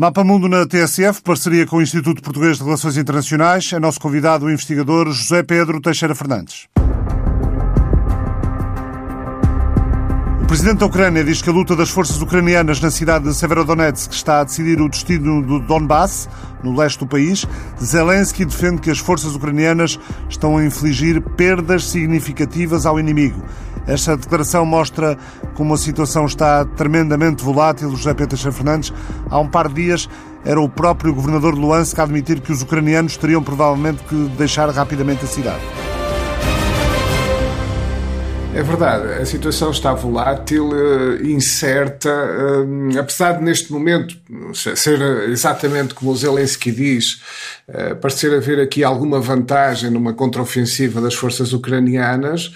Mapa Mundo na TSF, parceria com o Instituto Português de Relações Internacionais. É nosso convidado o investigador José Pedro Teixeira Fernandes. O presidente da Ucrânia diz que a luta das forças ucranianas na cidade de Severodonetsk está a decidir o destino do Donbass, no leste do país. Zelensky defende que as forças ucranianas estão a infligir perdas significativas ao inimigo. Esta declaração mostra como a situação está tremendamente volátil. José Pedro Fernandes, há um par de dias, era o próprio governador de Luansk a admitir que os ucranianos teriam provavelmente que deixar rapidamente a cidade. É verdade, a situação está volátil, eh, incerta, eh, apesar de neste momento ser exatamente como o Zelensky diz, eh, parecer haver aqui alguma vantagem numa contraofensiva das forças ucranianas,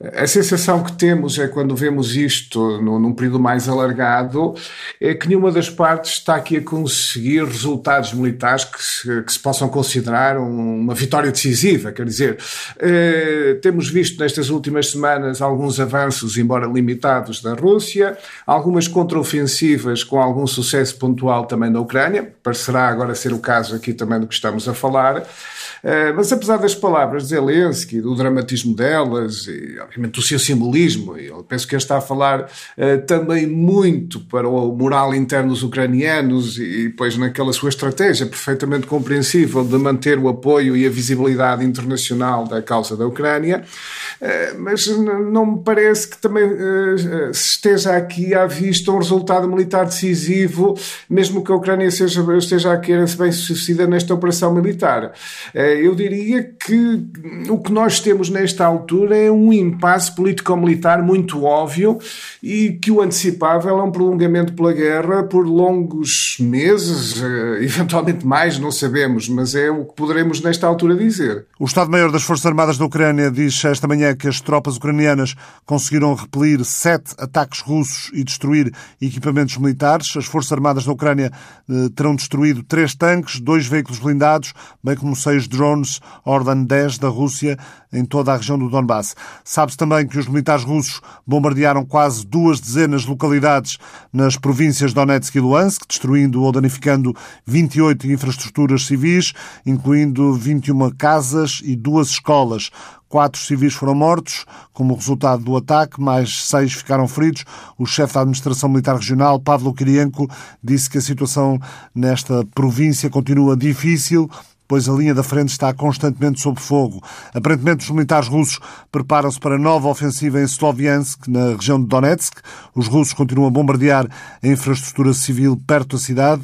a sensação que temos é quando vemos isto num período mais alargado, é que nenhuma das partes está aqui a conseguir resultados militares que se, que se possam considerar uma vitória decisiva. Quer dizer, eh, temos visto nestas últimas semanas alguns avanços, embora limitados, da Rússia, algumas contraofensivas com algum sucesso pontual também da Ucrânia, parecerá agora ser o caso aqui também do que estamos a falar. Eh, mas apesar das palavras de Zelensky, do dramatismo delas, e obviamente do seu simbolismo, eu penso que ele está a falar uh, também muito para o moral interno dos ucranianos e, depois naquela sua estratégia perfeitamente compreensível de manter o apoio e a visibilidade internacional da causa da Ucrânia, uh, mas não me parece que também se esteja aqui à vista um resultado militar decisivo, mesmo que a Ucrânia seja, esteja a querer bem sucedida nesta operação militar. Eu diria que o que nós temos nesta altura é um impasse político-militar muito óbvio e que o antecipável é um prolongamento pela guerra por longos meses, eh, eventualmente mais, não sabemos, mas é o que poderemos nesta altura dizer. O Estado-Maior das Forças Armadas da Ucrânia diz esta manhã que as tropas ucranianas conseguiram repelir sete ataques russos e destruir equipamentos militares. As Forças Armadas da Ucrânia eh, terão destruído três tanques, dois veículos blindados, bem como seis drones Ordan 10 da Rússia em toda a região do Donbass. Sabe-se também que os militares russos bombardearam quase duas dezenas de localidades nas províncias Donetsk e Luhansk, destruindo ou danificando 28 infraestruturas civis, incluindo 21 casas e duas escolas. Quatro civis foram mortos como resultado do ataque, mais seis ficaram feridos. O chefe da Administração Militar Regional, Pavlo Kirienko, disse que a situação nesta província continua difícil pois a linha da frente está constantemente sob fogo. Aparentemente, os militares russos preparam-se para nova ofensiva em Sloviansk, na região de Donetsk. Os russos continuam a bombardear a infraestrutura civil perto da cidade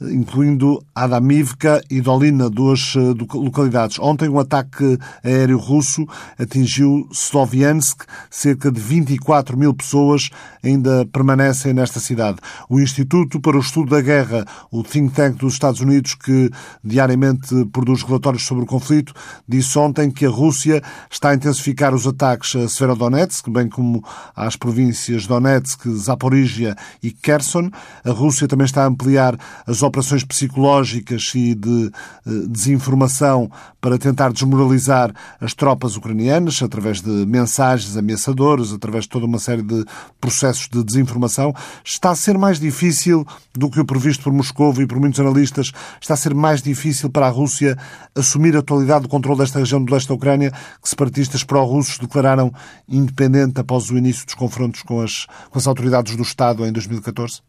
incluindo Adamivka e Dolina, duas eh, localidades. Ontem, um ataque aéreo russo atingiu Sloviansk. Cerca de 24 mil pessoas ainda permanecem nesta cidade. O Instituto para o Estudo da Guerra, o think tank dos Estados Unidos, que diariamente produz relatórios sobre o conflito, disse ontem que a Rússia está a intensificar os ataques a Severodonetsk, bem como às províncias Donetsk, Zaporizhia e Kherson. A Rússia também está a ampliar as operações psicológicas e de eh, desinformação para tentar desmoralizar as tropas ucranianas através de mensagens ameaçadoras, através de toda uma série de processos de desinformação, está a ser mais difícil do que o previsto por Moscou e por muitos analistas, está a ser mais difícil para a Rússia assumir a atualidade do controle desta região do leste da Ucrânia, que separatistas pró-russos declararam independente após o início dos confrontos com as, com as autoridades do Estado em 2014?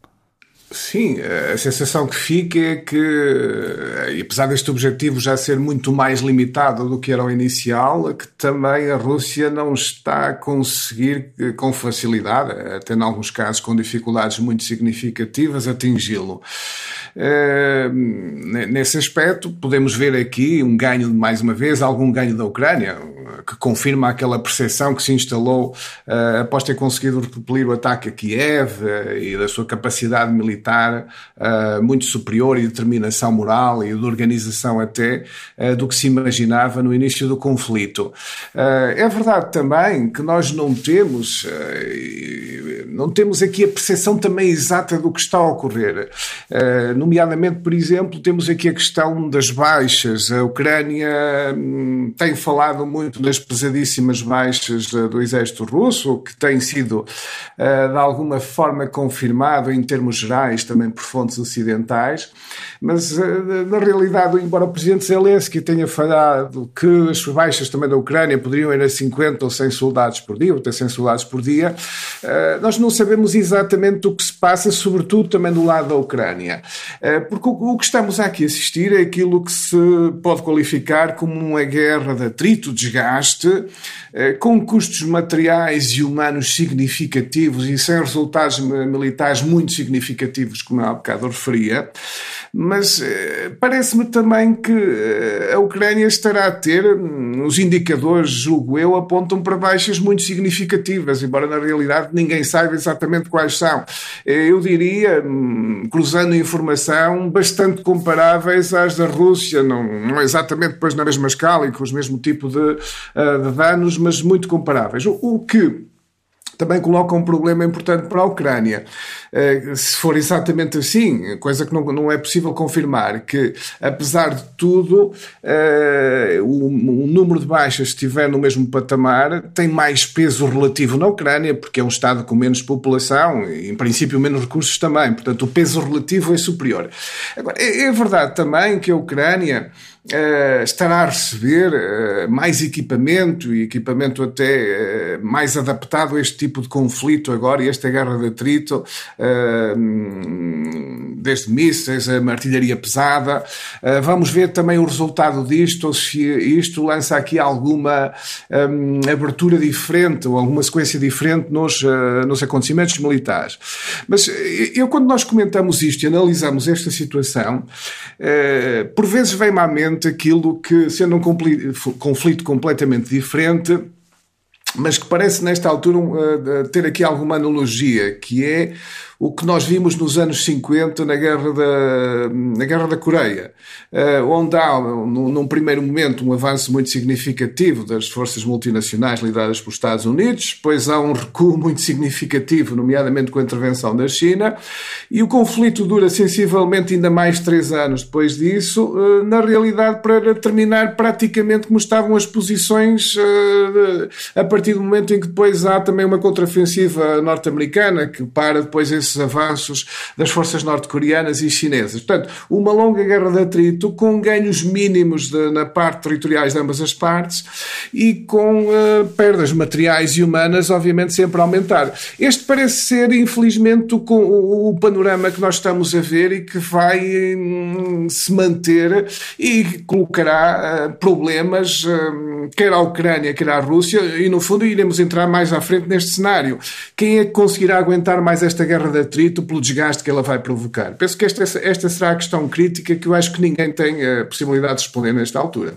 Sim, a sensação que fica é que, apesar deste objetivo já ser muito mais limitado do que era o inicial, que também a Rússia não está a conseguir com facilidade, até em alguns casos com dificuldades muito significativas, atingi-lo. Eh, nesse aspecto, podemos ver aqui um ganho, mais uma vez, algum ganho da Ucrânia, que confirma aquela percepção que se instalou após ter conseguido repelir o ataque a Kiev e da sua capacidade militar uh, muito superior e determinação moral e de organização até do que se imaginava no início do conflito. é verdade também que nós não temos não temos aqui a percepção também exata do que está a ocorrer. nomeadamente, por exemplo, temos aqui a questão das baixas. A Ucrânia hum, tem falado muito nas pesadíssimas baixas do exército russo, que tem sido de alguma forma confirmado em termos gerais também por fontes ocidentais, mas na realidade, embora o presidente Zelensky tenha falado que as baixas também da Ucrânia poderiam ir a 50 ou 100 soldados por dia, ou até 100 soldados por dia, nós não sabemos exatamente o que se passa, sobretudo também do lado da Ucrânia. Porque o que estamos aqui a assistir é aquilo que se pode qualificar como uma guerra de atrito, desgaste, eh, com custos materiais e humanos significativos e sem resultados militares muito significativos, como eu há bocado referia. Mas eh, parece-me também que eh, a Ucrânia estará a ter, hum, os indicadores, julgo eu, apontam para baixas muito significativas, embora na realidade ninguém saiba exatamente quais são. Eu diria, hum, cruzando informação, bastante comparáveis às da Rússia, não, não exatamente depois na mesma escala e com o mesmo tipo de, de danos, mas muito comparáveis. O que também coloca um problema importante para a Ucrânia. Eh, se for exatamente assim, coisa que não, não é possível confirmar, que apesar de tudo, eh, o, número de baixas estiver no mesmo patamar, tem mais peso relativo na Ucrânia, porque é um Estado com menos população e, em princípio, menos recursos também. Portanto, o peso relativo é superior. Agora, é, é verdade também que a Ucrânia Uh, estará a receber uh, mais equipamento e equipamento até uh, mais adaptado a este tipo de conflito agora e esta guerra de atrito, desde mísseis a artilharia pesada. vamos ver também o resultado disto, ou se isto lança aqui alguma um, abertura diferente ou alguma sequência diferente nos, nos acontecimentos militares. Mas eu, quando nós comentamos isto e analisamos esta situação, por vezes vem-me à mente aquilo que, sendo um conflito completamente diferente, mas que parece nesta altura uh, ter aqui alguma analogia, que é o que nós vimos nos anos 50 na Guerra da, na Guerra da Coreia, uh, onde há, num, primeiro momento, um avanço muito significativo das forças multinacionais lideradas pelos Estados Unidos, depois há um recuo muito significativo, nomeadamente com a intervenção da China, e o conflito dura sensivelmente ainda mais três anos depois disso, uh, na realidade para terminar praticamente como estavam as posições uh, a partir do momento em que depois há também uma contraofensiva norte-americana que para depois esse avanços das forças norte-coreanas e chinesas. Portanto, uma longa guerra de atrito com ganhos mínimos de, na parte territoriais de ambas as partes e com uh, perdas materiais e humanas, obviamente, sempre a aumentar. Este parece ser, infelizmente, o, o, panorama que nós estamos a ver e que vai hum, se manter e colocará uh, problemas, uh, quer à Ucrânia, quer à Rússia, e no fundo iremos entrar mais à frente neste cenário. Quem é que conseguirá aguentar mais esta guerra de atrito pelo desgaste que ela vai provocar. Penso que esta, esta será a questão crítica que eu acho que ninguém tem a possibilidade de responder nesta altura.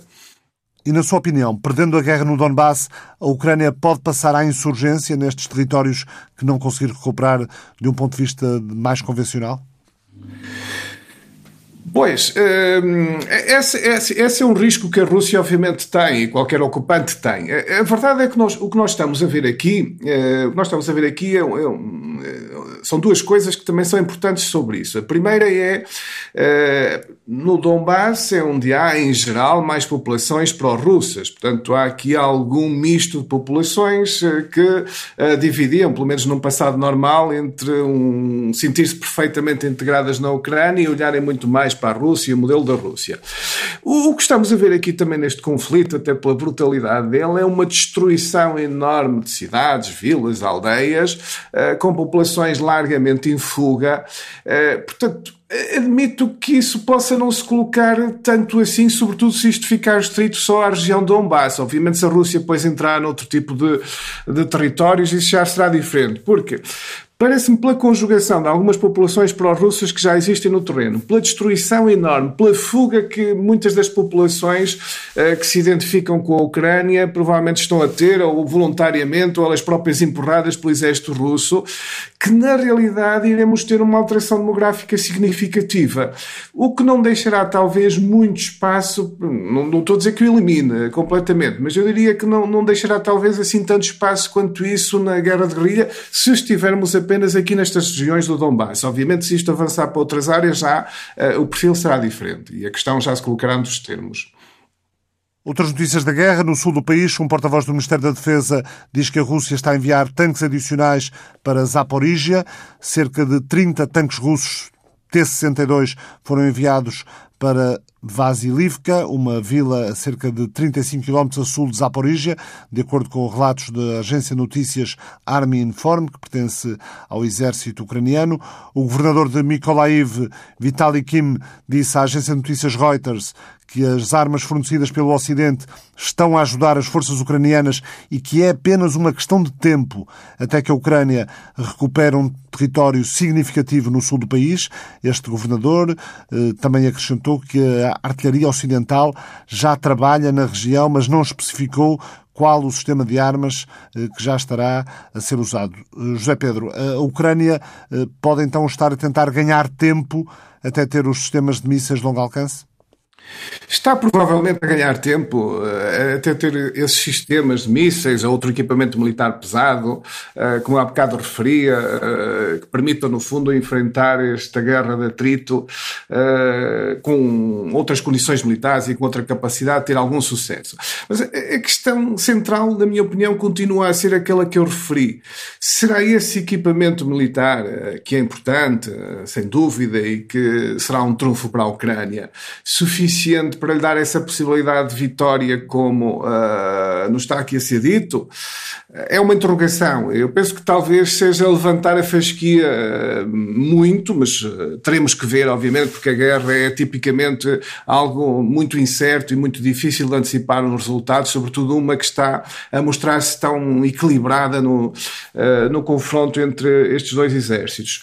E, na sua opinião, perdendo a guerra no Donbass, a Ucrânia pode passar à insurgência nestes territórios que não conseguir recuperar de um ponto de vista mais convencional? Pois, hum, esse, esse, esse, é um risco que a Rússia obviamente tem e qualquer ocupante tem. A, verdade é que nós, o que nós estamos a ver aqui, eh, o que nós estamos a ver aqui é, é, é, são duas coisas que também são importantes sobre isso. A primeira é, eh, no Donbass é onde há, em geral, mais populações pró-russas. Portanto, há aqui algum misto de populações eh, que dividiam, pelo menos num passado normal, entre um sentir-se perfeitamente integradas na Ucrânia e olharem muito mais para a Rússia, o modelo da Rússia. O, o que estamos a ver aqui também neste conflito, até pela brutalidade dele, é uma destruição enorme de cidades, vilas, aldeias, uh, com populações largamente em fuga. Uh, portanto, admito que isso possa não se colocar tanto assim, sobretudo se isto ficar restrito só à região de Donbass. Obviamente, se a Rússia depois entrar noutro tipo de, de territórios, isso já será diferente. Porque Parece-me pela conjugação de algumas populações pró-russas que já existem no terreno, pela destruição enorme, pela fuga que muitas das populações uh, que se identificam com a Ucrânia provavelmente estão a ter, ou voluntariamente, ou elas próprias empurradas pelo exército russo, que na realidade iremos ter uma alteração demográfica significativa. O que não deixará talvez muito espaço, não, não estou a dizer que o elimine completamente, mas eu diria que não, não deixará talvez assim tanto espaço quanto isso na guerra de guerrilha, se estivermos apenas apenas aqui nestas regiões do Donbass. Obviamente, se isto avançar para outras áreas, já uh, o perfil será diferente e a questão já se colocará nos termos. Outras notícias da guerra. No sul do país, um porta-voz do Ministério da Defesa diz que a Rússia está a enviar tanques adicionais para Zaporizhia. Cerca de 30 tanques russos T-62 foram enviados para Vasilivka, uma vila a cerca de 35 km a sul de Zaporizhia, de acordo com relatos da agência notícias Army Inform, que pertence ao exército ucraniano. O governador de Mykolaiv, Vitaly Kim, disse à agência notícias Reuters que as armas fornecidas pelo Ocidente estão a ajudar as forças ucranianas e que é apenas uma questão de tempo até que a Ucrânia recupere um território significativo no sul do país. Este governador eh, também acrescentou que a artilharia ocidental já trabalha na região, mas não especificou qual o sistema de armas eh, que já estará a ser usado. Eh, José Pedro, a Ucrânia eh, pode então estar a tentar ganhar tempo até ter os sistemas de mísseis de longo alcance? Está provavelmente a ganhar tempo uh, até ter esses sistemas de mísseis ou outro equipamento militar pesado, uh, como há bocado referia, uh, que permitam, no fundo, enfrentar esta guerra de atrito com outras condições militares e com outra capacidade de ter algum sucesso. Mas a questão central, na minha opinião, continua a ser aquela que eu referi. Será esse equipamento militar, que é importante, sem dúvida, e que será um trunfo para a Ucrânia, suficiente? Suficiente para lhe dar essa possibilidade de vitória, como uh, nos está aqui a ser dito, é uma interrogação. Eu penso que talvez seja levantar a fasquia uh, muito, mas uh, teremos que ver, obviamente, porque a guerra é tipicamente algo muito incerto e muito difícil de antecipar os resultados, sobretudo uma que está a mostrar-se tão equilibrada no, no confronto entre estes dois exércitos.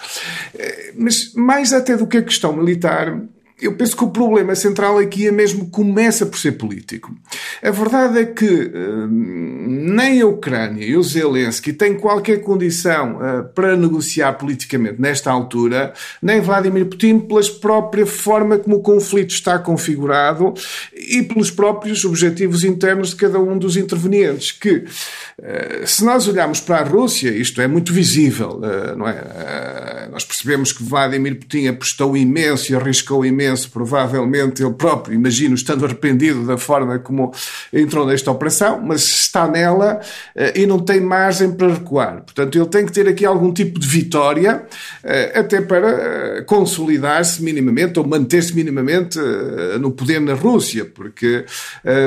Mas mais até do que a questão militar, eu penso que o problema central aqui é mesmo começa por ser político. A verdade é que uh, nem a Ucrânia e o Zelensky têm qualquer condição uh, para negociar politicamente nesta altura, nem Vladimir Putin pela própria forma como o conflito está configurado e pelos próprios objetivos internos de cada um dos intervenientes, que uh, se nós olharmos para a Rússia, isto é muito visível, não é? nós percebemos que Vladimir Putin apostou imenso e arriscou imenso imenso, provavelmente ele próprio, imagino, estando arrependido da forma como entrou nesta operação, mas está nela uh, e não tem margem para recuar. Portanto, ele tem que ter aqui algum tipo de vitória, uh, até para uh, consolidar-se minimamente ou manter-se minimamente no poder na Rússia, porque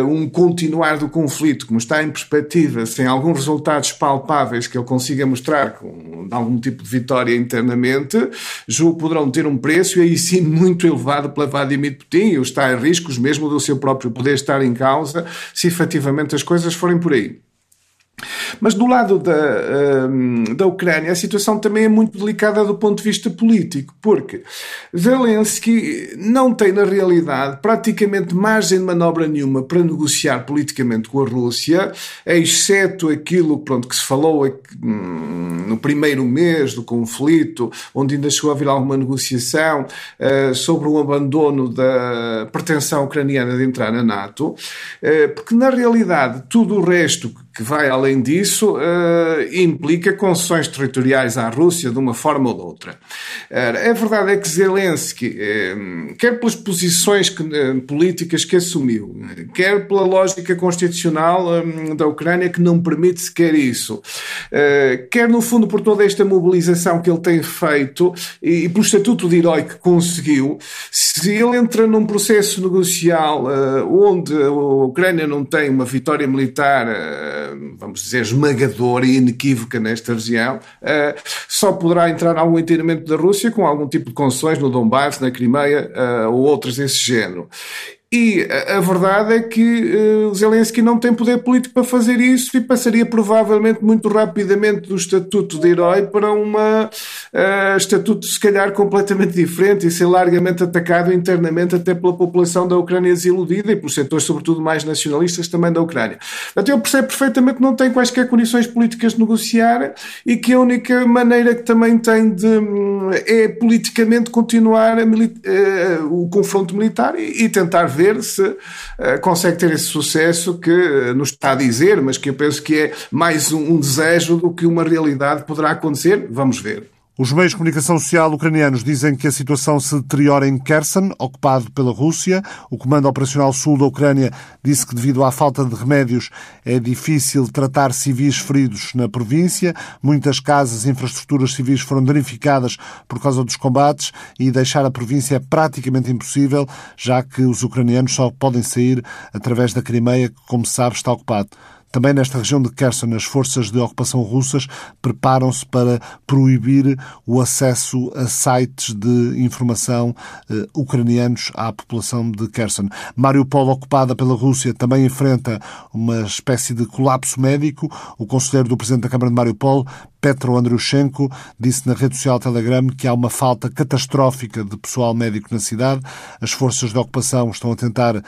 um continuar do conflito, como está em perspectiva, sem alguns resultados palpáveis que ele consiga mostrar com algum tipo de vitória internamente, julgo poderão ter um preço e aí sim muito elevado pela Vladimir Putin e está em riscos mesmo do seu próprio poder estar em causa se efetivamente as coisas forem por aí. Mas do lado da, hum, da Ucrânia, a situação também é muito delicada do ponto de vista político, porque Zelensky não tem, na realidade, praticamente margem de manobra nenhuma para negociar politicamente com a Rússia, exceto aquilo pronto, que se falou hum, no primeiro mês do conflito, onde ainda chegou a haver alguma negociação uh, sobre o abandono da pretensão ucraniana de entrar na NATO, uh, porque na realidade tudo o resto que vai além disso, uh, implica concessões territoriais à Rússia de uma forma ou de outra. Uh, a verdade é que Zelensky, uh, quer pelas posições que, políticas que assumiu, quer pela lógica constitucional da Ucrânia que não permite sequer isso, quer no fundo por toda esta mobilização que ele tem feito e, e pelo estatuto de herói que conseguiu, se ele entra num processo negocial onde a Ucrânia não tem uma vitória militar vamos dizer, esmagadora e inequívoca nesta região, eh, só poderá entrar algum entendimento da Rússia com algum tipo de concessões no Donbass, na Crimeia eh, ou outras desse género. E a verdade é que uh, Zelensky não tem poder político para fazer isso e passaria provavelmente muito rapidamente do estatuto de herói para um uh, estatuto se calhar completamente diferente e ser largamente atacado internamente até pela população da Ucrânia desiludida e pelos setores sobretudo mais nacionalistas também da Ucrânia. Portanto, eu percebo perfeitamente que não tem quaisquer condições políticas de negociar e que a única maneira que também tem de hum, é politicamente continuar uh, o confronto militar e, e tentar ver ver se uh, consegue ter esse sucesso que uh, nos está a dizer, mas que eu penso que é mais um, um desejo do que uma realidade poderá acontecer. Vamos ver. Os meios de comunicação social ucranianos dizem que a situação se deteriora em Kherson, ocupado pela Rússia. O Comando Operacional Sul da Ucrânia disse que, devido à falta de remédios, é difícil tratar civis feridos na província. Muitas casas e infraestruturas civis foram danificadas por causa dos combates e deixar a província é praticamente impossível, já que os ucranianos só podem sair através da Crimeia, que, como se sabe, está ocupado. Também nesta região de Kherson, as forças de ocupação russas preparam-se para proibir o acesso a sites de informação eh, ucranianos à população de Kherson. Mariupol, ocupada pela Rússia, também enfrenta uma espécie de colapso médico. O conselheiro do presidente da Câmara de Mariupol Petro Andriushenko disse na rede social Telegram que há uma falta catastrófica de pessoal médico na cidade. As forças de ocupação estão a tentar eh,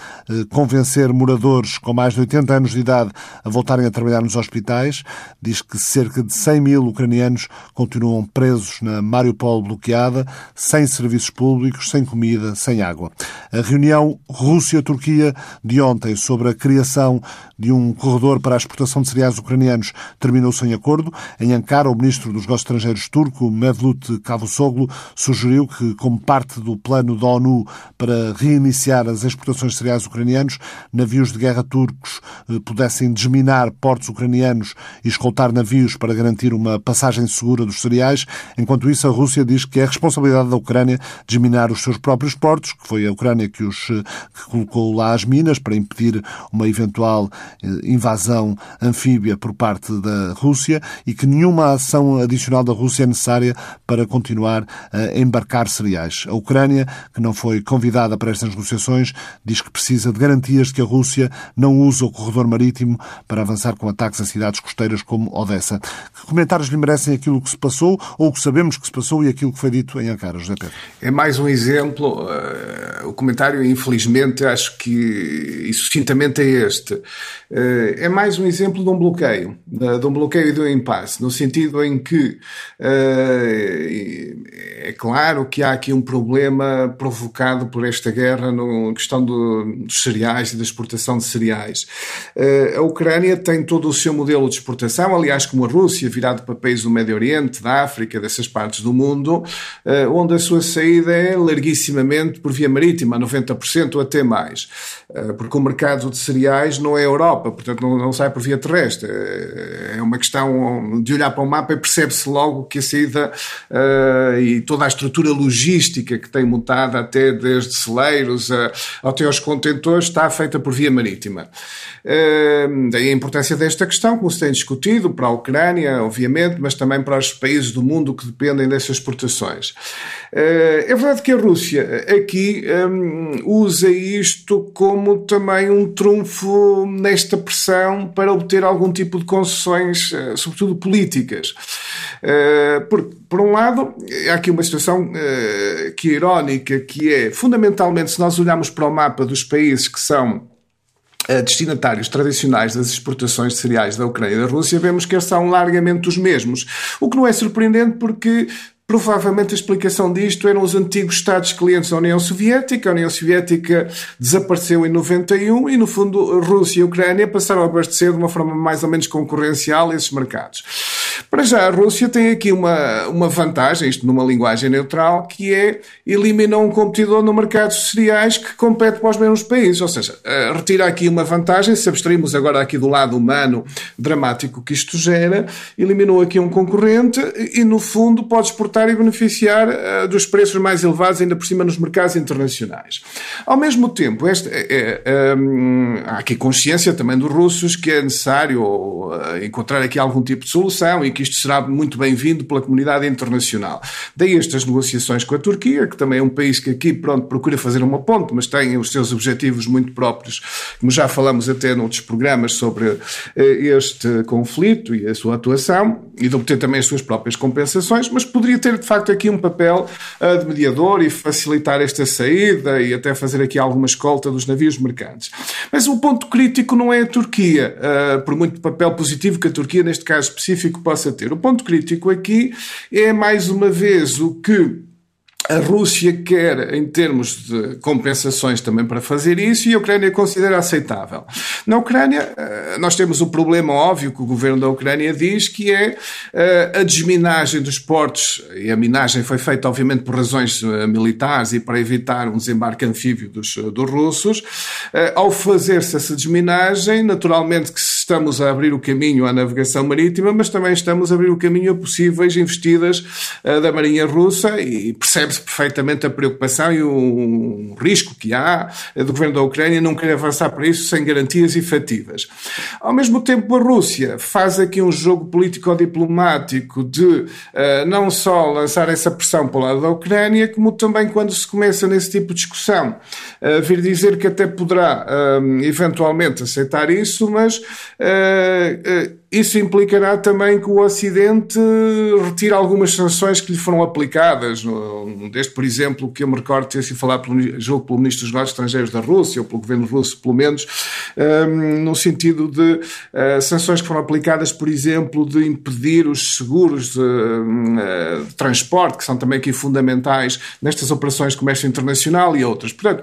convencer moradores com mais de 80 anos de idade a voltarem a trabalhar nos hospitais. Diz que cerca de 100 mil ucranianos continuam presos na Mariupol bloqueada, sem serviços públicos, sem comida, sem água. A reunião Rússia-Turquia de ontem sobre a criação de um corredor para a exportação de cereais ucranianos terminou sem acordo. Em Ankara, o ministro dos Negócios Estrangeiros turco, Mevlut Cavusoglu, sugeriu que, como parte do plano da ONU para reiniciar as exportações de cereais ucranianos, navios de guerra turcos eh, pudessem desminar portos ucranianos e escoltar navios para garantir uma passagem segura dos cereais. Enquanto isso, a Rússia diz que é responsabilidade da Ucrânia desminar os seus próprios portos, que foi a Ucrânia que os eh, que colocou lá as minas para impedir uma eventual eh, invasão anfíbia por parte da Rússia e que nenhuma ação adicional da Rússia é necessária para continuar a embarcar cereais. A Ucrânia, que não foi convidada para estas negociações, diz que precisa de garantias de que a Rússia não usa o corredor marítimo para avançar com ataques a cidades costeiras como Odessa. Que comentários lhe merecem aquilo que se passou ou o que sabemos que se passou e aquilo que foi dito em Ankara, José Pedro? É mais um exemplo. Uh, o comentário, infelizmente, acho que sucintamente é este. Uh, é mais um exemplo de um bloqueio, de um bloqueio e de um impasse, no sentido em que uh, é claro que há aqui um problema provocado por esta guerra na questão do, dos cereais e da exportação de cereais. Uh, a Ucrânia tem todo o seu modelo de exportação, aliás, como a Rússia, virado para países do Médio Oriente, da África, dessas partes do mundo, onde a sua saída é larguissimamente por via marítima, 90% ou até mais. Porque o mercado de cereais não é a Europa, portanto não, não sai por via terrestre. É uma questão de olhar para o mapa e percebe-se logo que a saída uh, e toda a estrutura logística que tem montado até desde celeiros até aos contentores está feita por via marítima. Uh, daí a importância desta questão, como se tem discutido, para a Ucrânia, obviamente, mas também para os países do mundo que dependem dessas exportações. Uh, é verdade que a Rússia aqui um, usa isto como também um trunfo nesta pressão para obter algum tipo de concessões, uh, sobretudo políticas. Uh, por, por um lado, há aqui uma situação que é irónica, que é, fundamentalmente, se nós olharmos para o mapa dos países que são destinatários tradicionais das exportações de cereais da Ucrânia e da Rússia, vemos que são largamente os mesmos. O que não é surpreendente porque Provavelmente a explicação disto eram os antigos Estados clientes da União Soviética. A União Soviética desapareceu em 91 e, no fundo, Rússia e Ucrânia passaram a abastecer de uma forma mais ou menos concorrencial esses mercados. Para já, a Rússia tem aqui uma, uma vantagem, isto numa linguagem neutral, que é eliminar um competidor no mercado de cereais que compete para os mesmos países. Ou seja, eh, retira aqui uma vantagem, se abstraímos agora aqui do lado humano dramático que isto gera, eliminou aqui um concorrente e, no fundo, pode exportar e beneficiar uh, dos preços mais elevados, ainda por cima nos mercados internacionais. Ao mesmo tempo, é, é, há aqui consciência também dos russos que é necessário encontrar aqui algum tipo de solução e que isto será muito bem-vindo pela comunidade internacional. Daí estas negociações com a Turquia, que também é um país que aqui, pronto, procura fazer uma ponte, mas tem os seus objetivos muito próprios, como já falamos até noutros programas sobre este conflito e a sua atuação, e de obter também as suas próprias compensações, mas poderia ter, de facto, aqui um papel uh, de mediador e facilitar esta saída e até fazer aqui alguma escolta dos navios mercantes. Mas o ponto crítico não é a Turquia, uh, por muito papel positivo que a Turquia, neste caso específico, possa ter. O ponto crítico aqui é, mais uma vez, o que a Rússia quer, em termos de compensações, também para fazer isso, e a Ucrânia considera aceitável. Na Ucrânia, eh, nós temos o problema óbvio que o governo da Ucrânia diz, que é eh, a desminagem dos portos, e a minagem foi feita, obviamente, por razões eh, militares e para evitar um desembarque anfíbio dos, dos russos. Ao fazer-se essa desminagem, naturalmente que estamos a abrir o caminho à navegação marítima, mas também estamos a abrir o caminho a possíveis investidas da Marinha Russa, e percebe percebe-se perfeitamente a preocupação e o risco que há do governo da Ucrânia não querer avançar para isso sem garantias efetivas. Ao mesmo tempo, a Rússia faz aqui um jogo político-diplomático de uh, não só lançar essa pressão para o lado da Ucrânia, como também quando se começa nesse tipo de discussão, vir dizer que até poderá eventualmente aceitar isso, mas Uh, uh, isso implicará também que o Ocidente retire algumas sanções que lhe foram aplicadas, desde, por exemplo, que eu me recordo ter sido falado pelo, julgo, pelo Ministro dos Negócios Estrangeiros da Rússia, ou pelo governo russo, pelo menos, um, no sentido de uh, sanções que foram aplicadas, por exemplo, de impedir os seguros de, uh, de, transporte, que são também aqui fundamentais nestas operações de comércio internacional e outras. Portanto,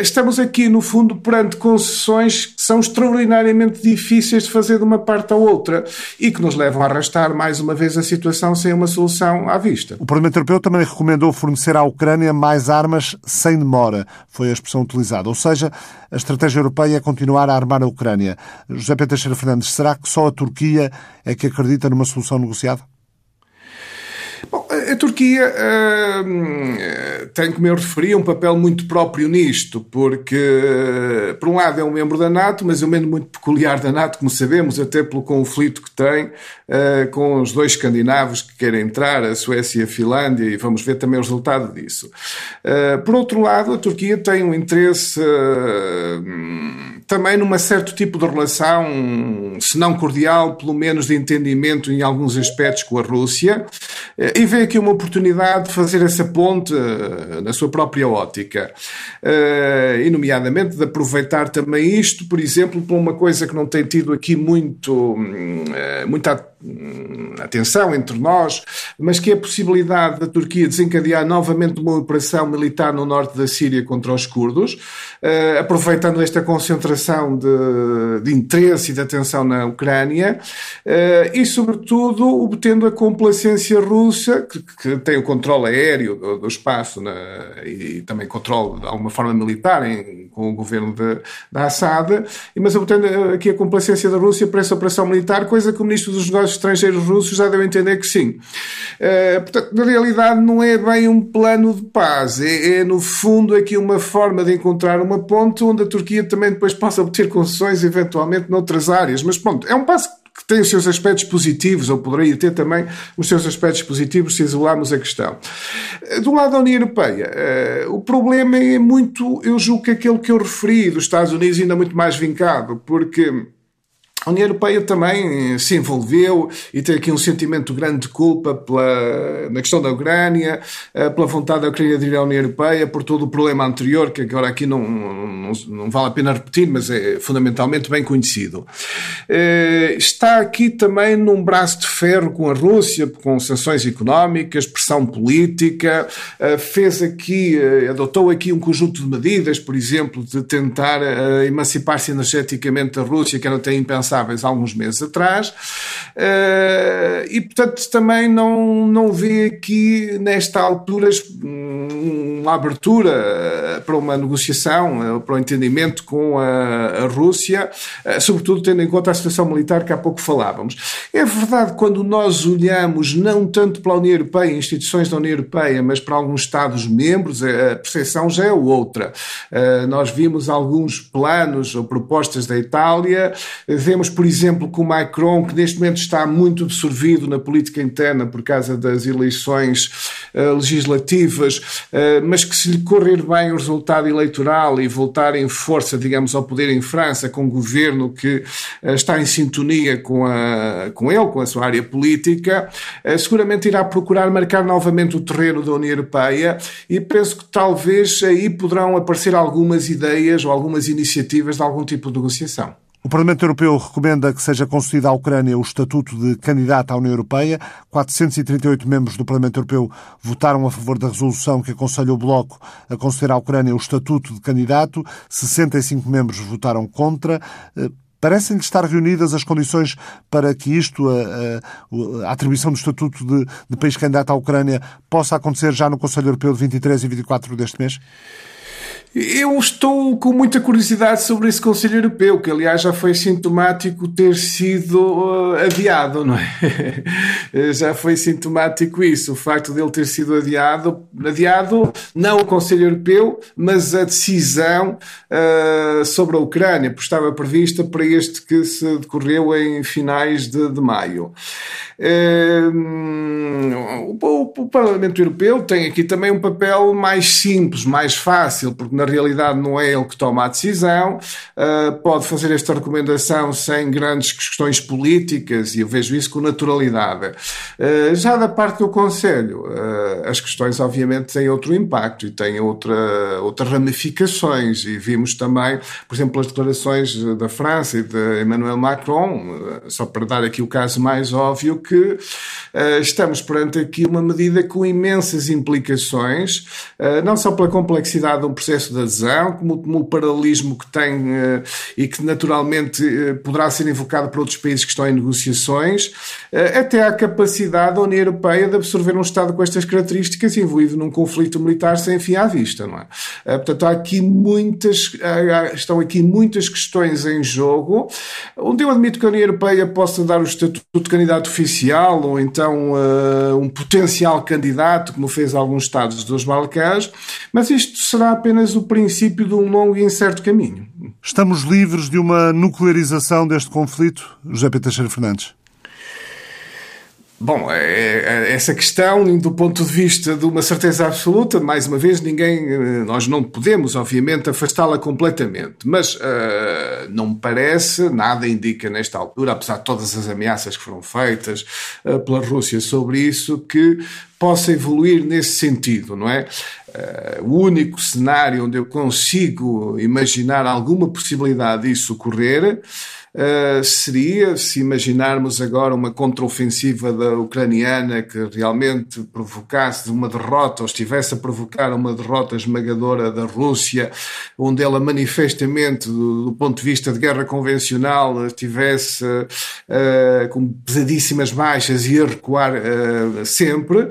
estamos aqui, no fundo, perante concessões que são extraordinariamente difíceis de fazer de uma parte à outra outra e que nos levam a arrastar mais uma vez a situação sem uma solução à vista. O Parlamento Europeu também recomendou fornecer à Ucrânia mais armas sem demora, foi a expressão utilizada. Ou seja, a estratégia europeia é continuar a armar a Ucrânia. José Pedro Teixeira Fernandes, será que só a Turquia é que acredita numa solução negociada? A Turquia uh, tem, como eu referi, um papel muito próprio nisto, porque, uh, por um lado, é um membro da NATO, mas é um membro muito peculiar da NATO, como sabemos, até pelo conflito que tem uh, com os dois escandinavos que querem entrar, a Suécia e a Finlândia, e vamos ver também o resultado disso. por outro lado, a Turquia tem um interesse também num certo tipo de relação, se não cordial, pelo menos de entendimento em alguns aspectos com a Rússia, eh, e vê aqui uma oportunidade de fazer essa ponte eh, na sua própria ótica. Eh, e, nomeadamente, de aproveitar também isto, por exemplo, para uma coisa que não tem tido aqui muito, hum, muita atenção entre nós, mas que a possibilidade da Turquia desencadear novamente uma operação militar no norte da Síria contra os curdos, aproveitando esta concentração de, de interesse e de atenção na Ucrânia uh, e, sobretudo, obtendo a complacência russa, que, que tem o controle aéreo do, do espaço na, e também controle de alguma forma militar em, com o governo de, da Assad, mas obtendo aqui a complacência da Rússia para essa operação militar, coisa que o Ministro dos Negócios Estrangeiros russos já deu a entender que sim. Uh, portanto, na realidade, não é bem um plano de paz, é, é no fundo aqui uma forma de encontrar uma ponte onde a Turquia também depois possa obter concessões eventualmente noutras áreas. Mas pronto, é um passo que tem os seus aspectos positivos, ou poderia ter também os seus aspectos positivos se isolarmos a questão. Do lado da União Europeia, eh, o problema é muito, eu julgo que aquele que eu referi dos Estados Unidos ainda muito mais vincado, porque a União Europeia também se envolveu e tem aqui um sentimento grande de culpa pela, na questão da Ucrânia, eh, pela vontade da Ucrânia de ir à União Europeia, por todo o problema anterior, que agora aqui não, não, não vale a pena repetir, mas é fundamentalmente bem conhecido. Eh, está aqui também num braço de ferro com a Rússia, com sanções económicas, pressão política, eh, fez aqui, adotou aqui um conjunto de medidas, por exemplo, de tentar emancipar-se energeticamente da Rússia, que era até impensável há alguns meses atrás, eh, e portanto também não, não vê aqui nesta altura uma abertura eh, para uma negociação, eh, para um entendimento com a, a Rússia, sobretudo tendo em conta a situação militar que há pouco falávamos. É verdade quando nós olhamos não tanto para a União Europeia, instituições da União Europeia, mas para alguns Estados-membros, a percepção já é outra. Nós vimos alguns planos ou propostas da Itália, vemos Por exemplo, que o Macron, que neste momento está muito absorvido na política interna por causa das eleições uh, legislativas, uh, mas que se lhe correr bem o resultado eleitoral e voltar em força, digamos, ao poder em França, com um governo que uh, está em sintonia com, a, com ele, com a sua área política, seguramente irá procurar marcar novamente o terreno da União Europeia e penso que talvez aí poderão aparecer algumas ideias ou algumas iniciativas de algum tipo de negociação. O Parlamento Europeu recomenda que seja concedido à Ucrânia o estatuto de candidata à União Europeia. 438 membros do Parlamento Europeu votaram a favor da resolução que aconselha o Bloco a conceder à Ucrânia o estatuto de candidato. 65 membros votaram contra. Eh, parecem-lhe estar reunidas as condições para que isto, a, a, a atribuição do estatuto de, de país candidato à Ucrânia, possa acontecer já no Conselho Europeu de 23 e 24 deste mês? Eu estou com muita curiosidade sobre esse Conselho Europeu, que aliás já foi sintomático ter sido uh, adiado, não é? já foi sintomático isso, o facto dele ter sido adiado, adiado não o Conselho Europeu, mas a decisão uh, sobre a Ucrânia, porque estava prevista para este que se decorreu em finais de, de maio. Uh, o, o, Parlamento Europeu tem aqui também um papel mais simples, mais fácil, porque na realidade não é ele que toma a decisão, uh, pode fazer esta recomendação sem grandes questões políticas, e eu vejo isso com naturalidade. Uh, já da parte do Conselho, uh, as questões obviamente têm outro impacto e têm outra, outras ramificações, e vimos também, por exemplo, as declarações da França e de Emmanuel Macron, só para dar aqui o caso mais óbvio, que estamos perante aqui uma medida com imensas implicações, não só pela complexidade de um processo de adesão, como, o paralelismo que tem uh, e que naturalmente poderá ser invocado para outros países que estão em negociações, até a capacidade da União Europeia de absorver um Estado com estas características envolvido num conflito militar sem fim à vista, não é? portanto, há aqui muitas, estão aqui muitas questões em jogo, onde eu admito que a União Europeia possa dar o estatuto de candidato oficial ou então um potencial candidato, como fez alguns Estados dos Balcãs, mas isto será apenas o princípio de um longo e incerto caminho. Estamos livres de uma nuclearização deste conflito, José Pedro Teixeira Fernandes? Bom, é, é, essa questão, do ponto de vista de uma certeza absoluta, mais uma vez, ninguém, eh, nós não podemos, obviamente, afastá-la completamente. Mas uh, não me parece, nada indica nesta altura, apesar de todas as ameaças que foram feitas uh, pela Rússia sobre isso, que possa evoluir nesse sentido, não é? Uh, o único cenário onde eu consigo imaginar alguma possibilidade disso ocorrer uh, seria, se imaginarmos agora uma contraofensiva da ucraniana que realmente provocasse uma derrota ou estivesse a provocar uma derrota esmagadora da Rússia, onde ela manifestamente, do, do ponto de vista de guerra convencional, estivesse uh, com pesadíssimas baixas e a recuar sempre,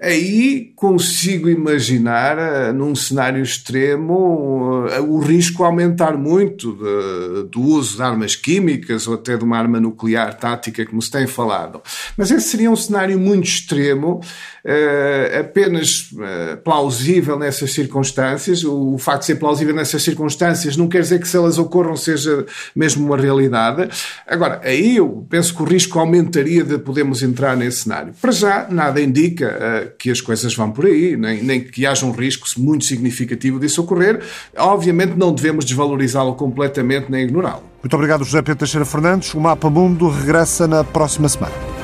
aí consigo imaginar, uh, num cenário extremo, o risco aumentar muito de, do uso de armas químicas ou até de uma arma nuclear tática, como se tem falado. Mas esse seria um cenário muito extremo, uh, apenas plausível nessas circunstâncias. O, facto de ser plausível nessas circunstâncias não quer dizer que se elas ocorram seja mesmo uma realidade. Agora, aí eu penso que o risco aumentaria de podermos entrar nesse cenário. Para já, nada indica que as coisas vão por aí, nem, nem que haja um risco muito significativo disso ocorrer. Obviamente não devemos desvalorizá-lo completamente nem ignorá-lo. Muito obrigado, José Pedro Teixeira Fernandes. O Mapa Mundo regressa na próxima semana.